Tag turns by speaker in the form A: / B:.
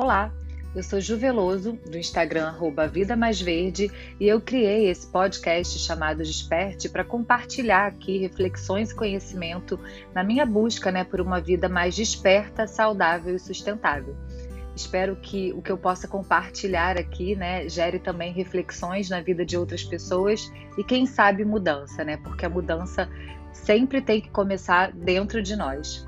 A: Olá, eu sou Juveloso, do Instagram arroba Vida Mais Verde, e eu criei esse podcast chamado Desperte para compartilhar aqui reflexões e conhecimento na minha busca né, por uma vida mais desperta, saudável e sustentável. Espero que o que eu possa compartilhar aqui, né, gere também reflexões na vida de outras pessoas e quem sabe mudança, né? Porque a mudança sempre tem que começar dentro de nós.